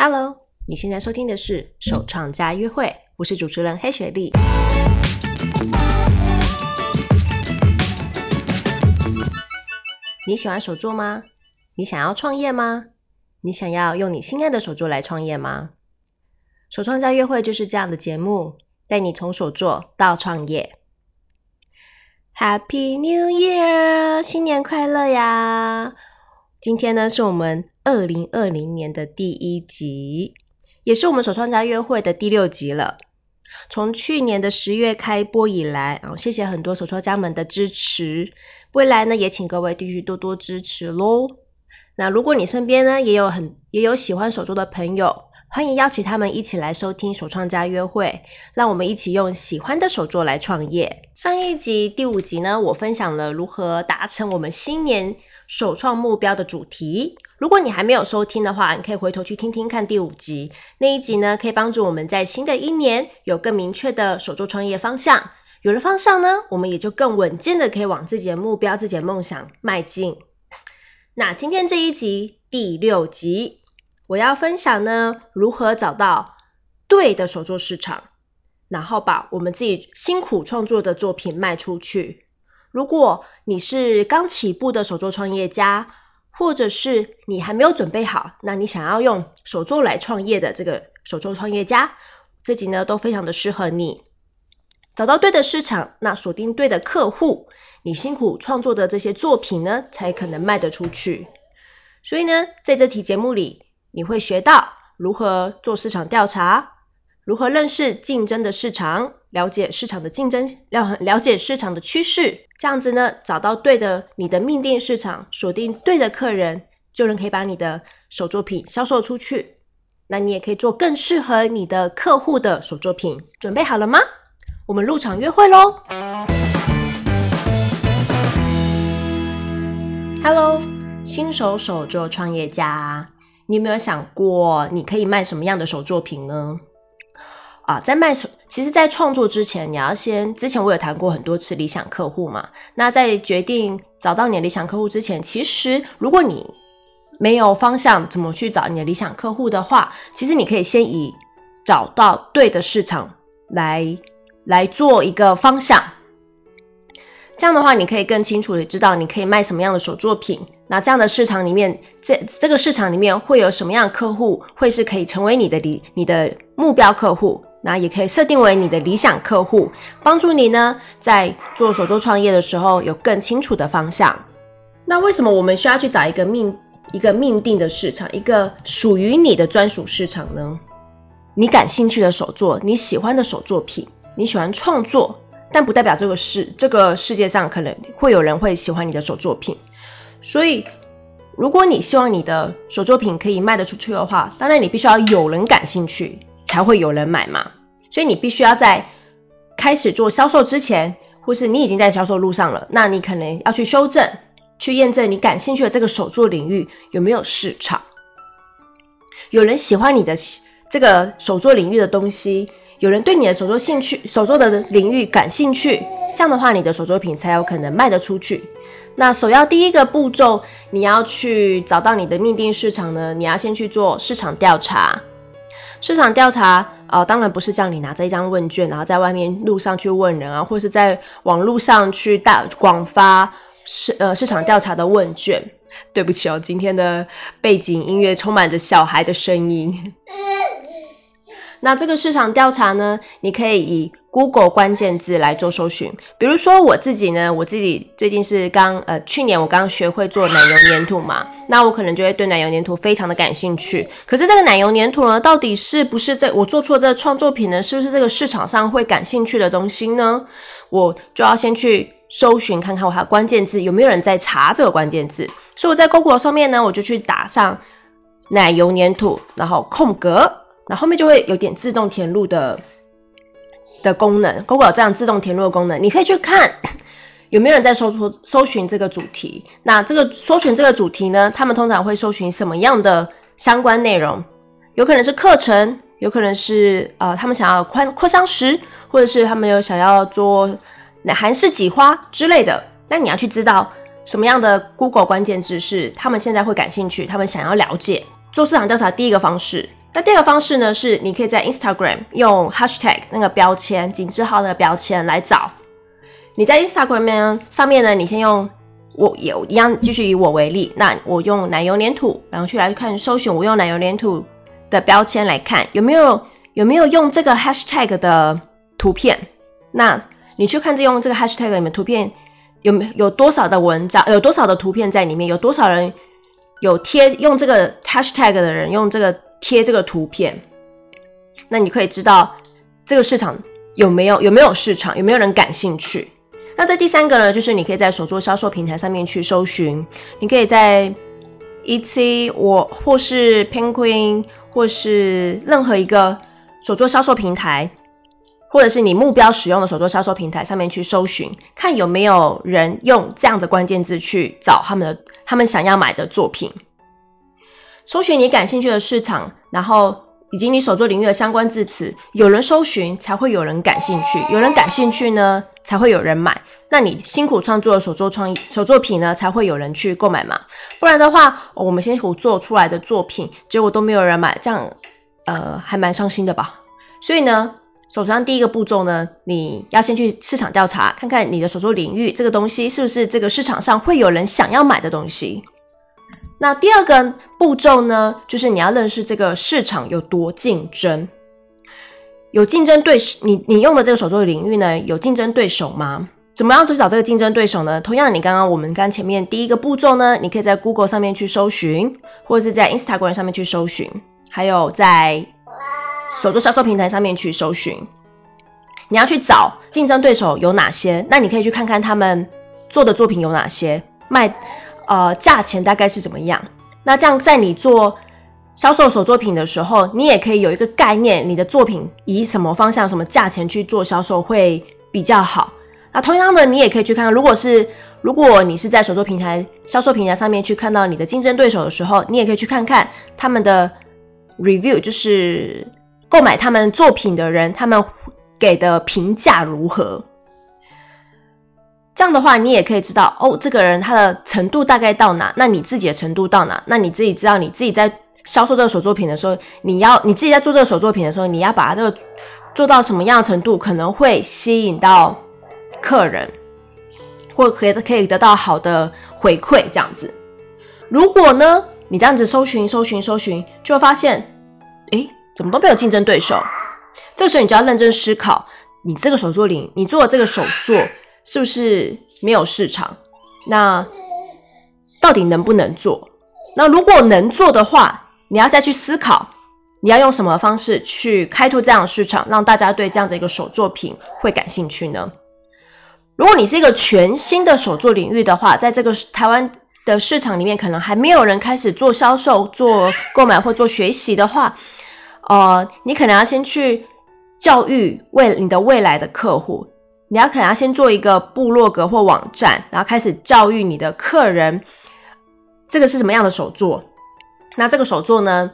Hello，你现在收听的是首创家约会，我是主持人黑雪莉。你喜欢手作吗？你想要创业吗？你想要用你心爱的手作来创业吗？首创家约会就是这样的节目，带你从手作到创业。Happy New Year，新年快乐呀！今天呢，是我们二零二零年的第一集，也是我们手创家约会的第六集了。从去年的十月开播以来，啊，谢谢很多手创家们的支持。未来呢，也请各位继续多多支持喽。那如果你身边呢，也有很也有喜欢手作的朋友，欢迎邀请他们一起来收听手创家约会，让我们一起用喜欢的手作来创业。上一集第五集呢，我分享了如何达成我们新年首创目标的主题。如果你还没有收听的话，你可以回头去听听看第五集。那一集呢，可以帮助我们在新的一年有更明确的手作创业方向。有了方向呢，我们也就更稳健的可以往自己的目标、自己的梦想迈进。那今天这一集第六集。我要分享呢，如何找到对的手作市场，然后把我们自己辛苦创作的作品卖出去。如果你是刚起步的手作创业家，或者是你还没有准备好，那你想要用手作来创业的这个手作创业家，这集呢都非常的适合你。找到对的市场，那锁定对的客户，你辛苦创作的这些作品呢，才可能卖得出去。所以呢，在这期节目里，你会学到如何做市场调查，如何认识竞争的市场，了解市场的竞争，了了解市场的趋势，这样子呢，找到对的你的命定市场，锁定对的客人，就能可以把你的手作品销售出去。那你也可以做更适合你的客户的手作品。准备好了吗？我们入场约会喽！Hello，新手手作创业家。你有没有想过，你可以卖什么样的手作品呢？啊，在卖手，其实，在创作之前，你要先，之前我有谈过很多次理想客户嘛。那在决定找到你的理想客户之前，其实如果你没有方向，怎么去找你的理想客户的话，其实你可以先以找到对的市场来来做一个方向。这样的话，你可以更清楚的知道你可以卖什么样的手作品。那这样的市场里面，这这个市场里面会有什么样的客户，会是可以成为你的理你的目标客户？那也可以设定为你的理想客户，帮助你呢在做手作创业的时候有更清楚的方向。那为什么我们需要去找一个命一个命定的市场，一个属于你的专属市场呢？你感兴趣的手作，你喜欢的手作品，你喜欢创作。但不代表这个世这个世界上可能会有人会喜欢你的手作品，所以如果你希望你的手作品可以卖得出去的话，当然你必须要有人感兴趣，才会有人买嘛。所以你必须要在开始做销售之前，或是你已经在销售路上了，那你可能要去修正，去验证你感兴趣的这个手作领域有没有市场，有人喜欢你的这个手作领域的东西。有人对你的手作兴趣、手作的领域感兴趣，这样的话，你的手作品才有可能卖得出去。那首要第一个步骤，你要去找到你的命定市场呢，你要先去做市场调查。市场调查啊、呃，当然不是叫你拿着一张问卷，然后在外面路上去问人啊，或是在网络上去大广发市呃市场调查的问卷。对不起哦，今天的背景音乐充满着小孩的声音。那这个市场调查呢，你可以以 Google 关键字来做搜寻。比如说我自己呢，我自己最近是刚呃，去年我刚学会做奶油粘土嘛，那我可能就会对奶油粘土非常的感兴趣。可是这个奶油粘土呢，到底是不是在我做出的这个创作品呢？是不是这个市场上会感兴趣的东西呢？我就要先去搜寻看看我的关键字有没有人在查这个关键字。所以我在 Google 上面呢，我就去打上奶油粘土，然后空格。那后面就会有点自动填入的的功能，Google 有这样自动填入的功能，你可以去看 有没有人在搜出搜寻这个主题。那这个搜寻这个主题呢，他们通常会搜寻什么样的相关内容？有可能是课程，有可能是呃他们想要宽扩香石，或者是他们有想要做韩式挤花之类的。那你要去知道什么样的 Google 关键字是他们现在会感兴趣，他们想要了解。做市场调查第一个方式。那第二个方式呢，是你可以在 Instagram 用 Hashtag 那个标签，井字号的标签来找。你在 Instagram 上面呢，你先用我有一样继续以我为例，那我用奶油黏土，然后去来看搜寻，我用奶油黏土的标签来看有没有有没有用这个 Hashtag 的图片。那你去看这用这个 Hashtag 里面图片有没有多少的文章，有多少的图片在里面，有多少人有贴用这个 Hashtag 的人用这个贴这个图片，那你可以知道这个市场有没有有没有市场，有没有人感兴趣。那这第三个呢，就是你可以在手作销售平台上面去搜寻，你可以在 ET 我或是 Penguin 或是任何一个手作销售平台，或者是你目标使用的手作销售平台上面去搜寻，看有没有人用这样的关键字去找他们的他们想要买的作品，搜寻你感兴趣的市场，然后以及你手作领域的相关字词，有人搜寻才会有人感兴趣，有人感兴趣呢，才会有人买。那你辛苦创作的手作创意手作品呢，才会有人去购买嘛？不然的话，我们辛苦做出来的作品，结果都没有人买，这样呃还蛮伤心的吧？所以呢，首先第一个步骤呢，你要先去市场调查，看看你的手作领域这个东西是不是这个市场上会有人想要买的东西。那第二个步骤呢，就是你要认识这个市场有多竞争，有竞争对手，你你用的这个手作领域呢，有竞争对手吗？怎么样去找这个竞争对手呢？同样，你刚刚我们刚前面第一个步骤呢，你可以在 Google 上面去搜寻，或者是在 Instagram 上面去搜寻，还有在手作销售平台上面去搜寻。你要去找竞争对手有哪些？那你可以去看看他们做的作品有哪些，卖呃价钱大概是怎么样。那这样在你做销售手作品的时候，你也可以有一个概念，你的作品以什么方向、什么价钱去做销售会比较好。那同样的，你也可以去看看，如果是如果你是在手作平台、销售平台上面去看到你的竞争对手的时候，你也可以去看看他们的 review，就是购买他们作品的人，他们给的评价如何。这样的话，你也可以知道哦，这个人他的程度大概到哪，那你自己的程度到哪？那你自己知道，你自己在销售这个手作品的时候，你要你自己在做这个手作品的时候，你要把它这个做到什么样的程度，可能会吸引到。客人或可以可以得到好的回馈，这样子。如果呢，你这样子搜寻搜寻搜寻，就会发现，诶，怎么都没有竞争对手？这个时候你就要认真思考，你这个手作领，你做的这个手作是不是没有市场？那到底能不能做？那如果能做的话，你要再去思考，你要用什么方式去开拓这样的市场，让大家对这样的一个手作品会感兴趣呢？如果你是一个全新的手作领域的话，在这个台湾的市场里面，可能还没有人开始做销售、做购买或做学习的话，呃，你可能要先去教育未你的未来的客户，你要可能要先做一个部落格或网站，然后开始教育你的客人，这个是什么样的手作？那这个手作呢，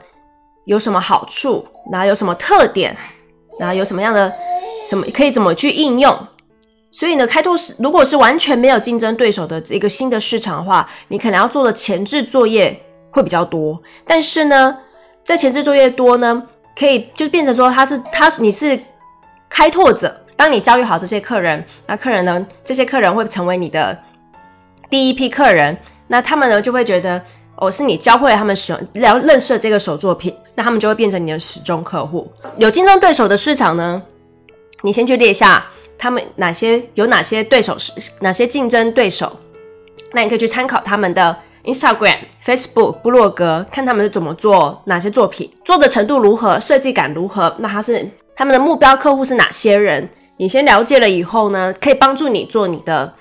有什么好处？然后有什么特点？然后有什么样的什么可以怎么去应用？所以呢，开拓是如果是完全没有竞争对手的一个新的市场的话，你可能要做的前置作业会比较多。但是呢，在前置作业多呢，可以就变成说他是他你是开拓者。当你教育好这些客人，那客人呢，这些客人会成为你的第一批客人。那他们呢就会觉得，哦，是你教会了他们使用，然后认识了这个手作品，那他们就会变成你的始终客户。有竞争对手的市场呢，你先去列下。他们哪些有哪些对手是哪些竞争对手？那你可以去参考他们的 Instagram、Facebook、部落格，看他们是怎么做哪些作品，做的程度如何，设计感如何。那他是他们的目标客户是哪些人？你先了解了以后呢，可以帮助你做你的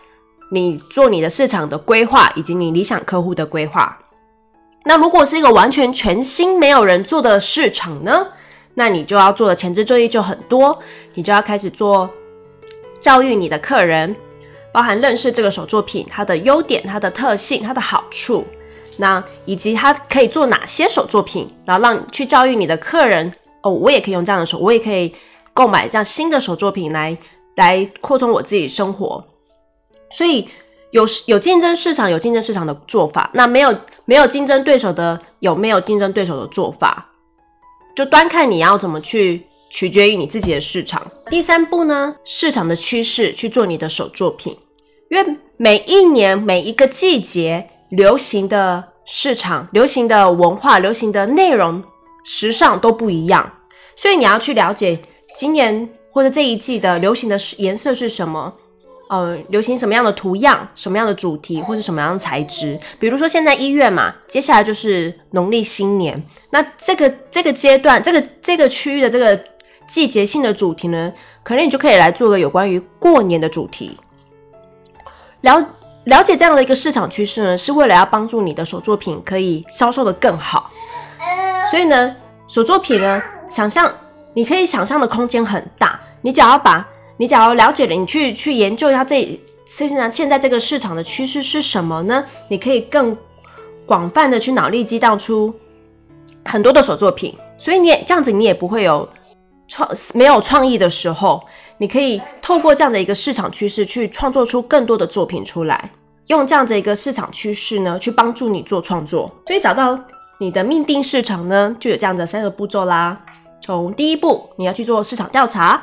你做你的市场的规划，以及你理想客户的规划。那如果是一个完全全新没有人做的市场呢？那你就要做的前置作业就很多，你就要开始做。教育你的客人，包含认识这个手作品，它的优点、它的特性、它的好处，那以及它可以做哪些手作品，然后让去教育你的客人哦，我也可以用这样的手，我也可以购买这样新的手作品来来扩充我自己生活。所以有有竞争市场，有竞争市场的做法，那没有没有竞争对手的，有没有竞争对手的做法？就端看你要怎么去，取决于你自己的市场。第三步呢，市场的趋势去做你的手作品，因为每一年每一个季节流行的市场、流行的文化、流行的内容、时尚都不一样，所以你要去了解今年或者这一季的流行的颜色是什么。呃，流行什么样的图样、什么样的主题，或是什么样的材质？比如说现在一月嘛，接下来就是农历新年。那这个这个阶段，这个这个区域的这个季节性的主题呢，可能你就可以来做个有关于过年的主题。了了解这样的一个市场趋势呢，是为了要帮助你的手作品可以销售的更好。所以呢，手作品呢，想象你可以想象的空间很大，你只要把。你只要了解了，你去去研究一下这现在现在这个市场的趋势是什么呢？你可以更广泛的去脑力激荡出很多的手作品，所以你也这样子，你也不会有创没有创意的时候，你可以透过这样的一个市场趋势去创作出更多的作品出来，用这样的一个市场趋势呢去帮助你做创作。所以找到你的命定市场呢，就有这样的三个步骤啦。从第一步，你要去做市场调查。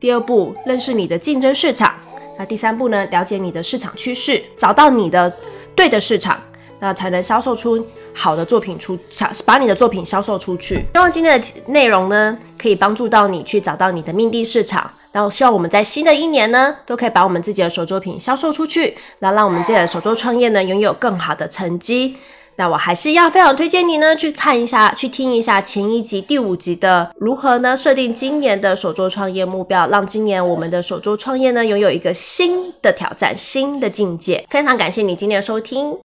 第二步，认识你的竞争市场。那第三步呢？了解你的市场趋势，找到你的对的市场，那才能销售出好的作品出，把你的作品销售出去。希望今天的内容呢，可以帮助到你去找到你的命定市场。然后希望我们在新的一年呢，都可以把我们自己的手作品销售出去，那让我们自己的手作创业呢，拥有更好的成绩。那我还是要非常推荐你呢，去看一下，去听一下前一集第五集的如何呢？设定今年的手作创业目标，让今年我们的手作创业呢拥有一个新的挑战、新的境界。非常感谢你今天的收听，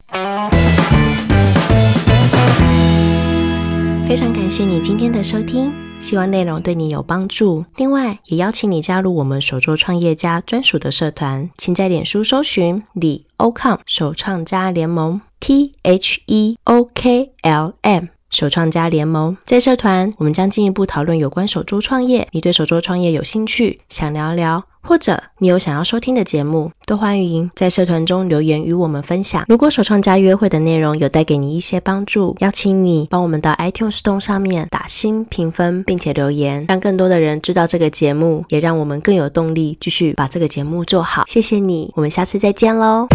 非常感谢你今天的收听，希望内容对你有帮助。另外，也邀请你加入我们手作创业家专属的社团，请在脸书搜寻李欧康手创家联盟。T H E O K L M 首创家联盟，在社团我们将进一步讨论有关手作创业。你对手作创业有兴趣，想聊聊，或者你有想要收听的节目，都欢迎在社团中留言与我们分享。如果首创家约会的内容有带给你一些帮助，邀请你帮我们到 iTunes Store 上面打星评分，并且留言，让更多的人知道这个节目，也让我们更有动力继续把这个节目做好。谢谢你，我们下次再见喽。